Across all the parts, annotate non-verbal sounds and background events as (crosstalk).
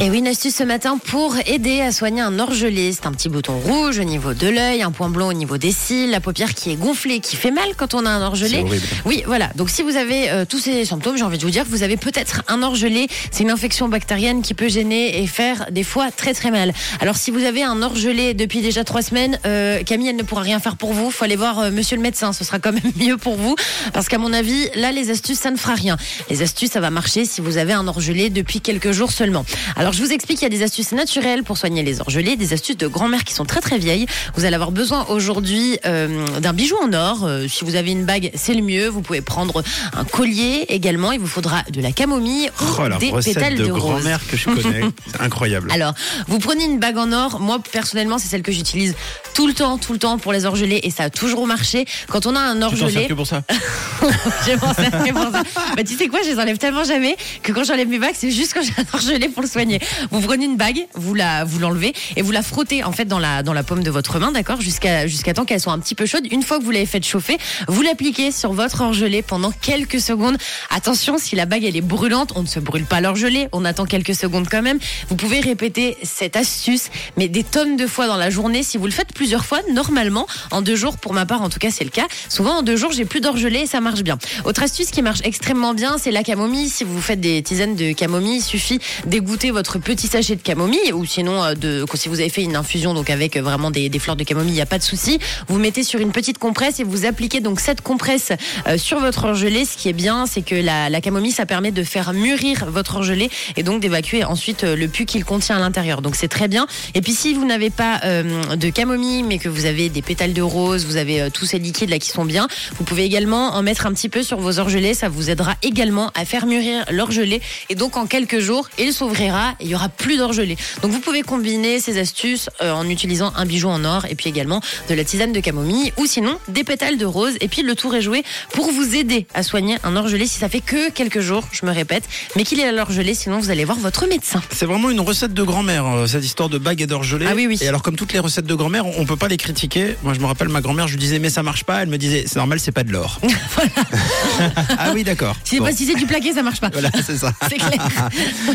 Et oui, une astuce ce matin pour aider à soigner un orgelé. C'est un petit bouton rouge au niveau de l'œil, un point blanc au niveau des cils, la paupière qui est gonflée, qui fait mal quand on a un orgelé. Oui, voilà. Donc si vous avez euh, tous ces symptômes, j'ai envie de vous dire que vous avez peut-être un orgelé. C'est une infection bactérienne qui peut gêner et faire des fois très très mal. Alors si vous avez un orgelé depuis déjà trois semaines, euh, Camille, elle ne pourra rien faire pour vous. Faut aller voir euh, Monsieur le médecin. Ce sera quand même (laughs) mieux pour vous parce qu'à mon avis, là, les astuces, ça ne fera rien. Les astuces, ça va marcher si vous avez un orgelé depuis quelques jours seulement. Alors je vous explique, il y a des astuces naturelles pour soigner les orgelés, des astuces de grand-mère qui sont très très vieilles. Vous allez avoir besoin aujourd'hui euh, d'un bijou en or. Euh, si vous avez une bague, c'est le mieux. Vous pouvez prendre un collier également. Il vous faudra de la camomille ou Oh, la des pétales de, de, rose. grand-mère que je connais. C'est (laughs) incroyable. Alors, vous prenez une bague en or. Moi, personnellement, c'est celle que j'utilise tout le temps, tout le temps pour les orgelés et ça a toujours marché. Quand on a un orgelé, que pour ça? (laughs) Je m'en sers que pour ça. Bah, tu sais quoi, je les enlève tellement jamais que quand j'enlève mes bagues, c'est juste quand j'ai un orgelé pour le soigner. Vous prenez une bague, vous la, vous l'enlevez et vous la frottez en fait dans la, dans la paume de votre main, d'accord, jusqu'à, jusqu'à temps qu'elle soit un petit peu chaude. Une fois que vous l'avez fait chauffer, vous l'appliquez sur votre orgelé pendant quelques secondes. Attention, si la bague elle est brûlante, on ne se brûle pas l'orgelé, on attend quelques secondes quand même. Vous pouvez répéter cette astuce, mais des tonnes de fois dans la journée. Si vous le faites plusieurs fois, normalement, en deux jours, pour ma part en tout cas c'est le cas. Souvent en deux jours, j'ai plus d'orgelé et ça marche bien. Autre astuce qui marche extrêmement bien, c'est la camomille. Si vous faites des tisanes de camomille, il suffit d'égoutter votre petit sachet de camomille ou sinon euh, de si vous avez fait une infusion donc avec euh, vraiment des, fleurs de camomille, il n'y a pas de souci. Vous mettez sur une petite compresse et vous appliquez donc cette compresse euh, sur votre orgelé. Ce qui est bien, c'est que la, camomille, ça permet de faire mûrir votre orgelé et donc d'évacuer ensuite le pus qu'il contient à l'intérieur. Donc c'est très bien. Et puis si vous n'avez pas de camomille, mais que vous avez des pétales de rose, vous avez tous ces liquides là qui sont bien, vous pouvez également en mettre un petit peu sur vos orgelés. Ça vous aidera également à faire mûrir l'orgelé. Et donc en quelques jours, il s'ouvrira et il y aura plus d'orgelé. Donc vous pouvez combiner ces astuces euh, en utilisant un bijou en or et puis également de la tisane de camomille ou sinon des pétales de rose. Et puis le tour est joué pour vous aider à soigner un orgelé si ça fait que quelques jours, je me répète, mais qu'il est à l'orgelé. Sinon vous allez voir votre médecin. C'est vraiment une recette de grand-mère, euh, cette histoire de bague et d'orgelé. Ah oui, oui. Et alors, comme toutes les recettes de grand-mère, on peut pas les critiquer. Moi, je me rappelle, ma grand-mère, je lui disais, mais ça marche pas. Elle me disait, c'est normal, c'est pas de l'or. (laughs) ah oui, d'accord. Si, Bon. c'est du plaqué, ça marche pas. Voilà, c'est ça. (laughs) C'est clair.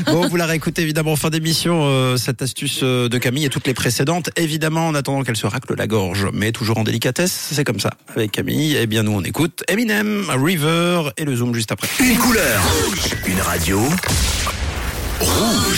Bon, vous la réécoutez évidemment en fin d'émission, euh, cette astuce euh, de Camille et toutes les précédentes. Évidemment, en attendant qu'elle se racle la gorge, mais toujours en délicatesse, c'est comme ça. Avec Camille, eh bien nous on écoute Eminem, River et le Zoom juste après. Une couleur. Une radio. Rouge.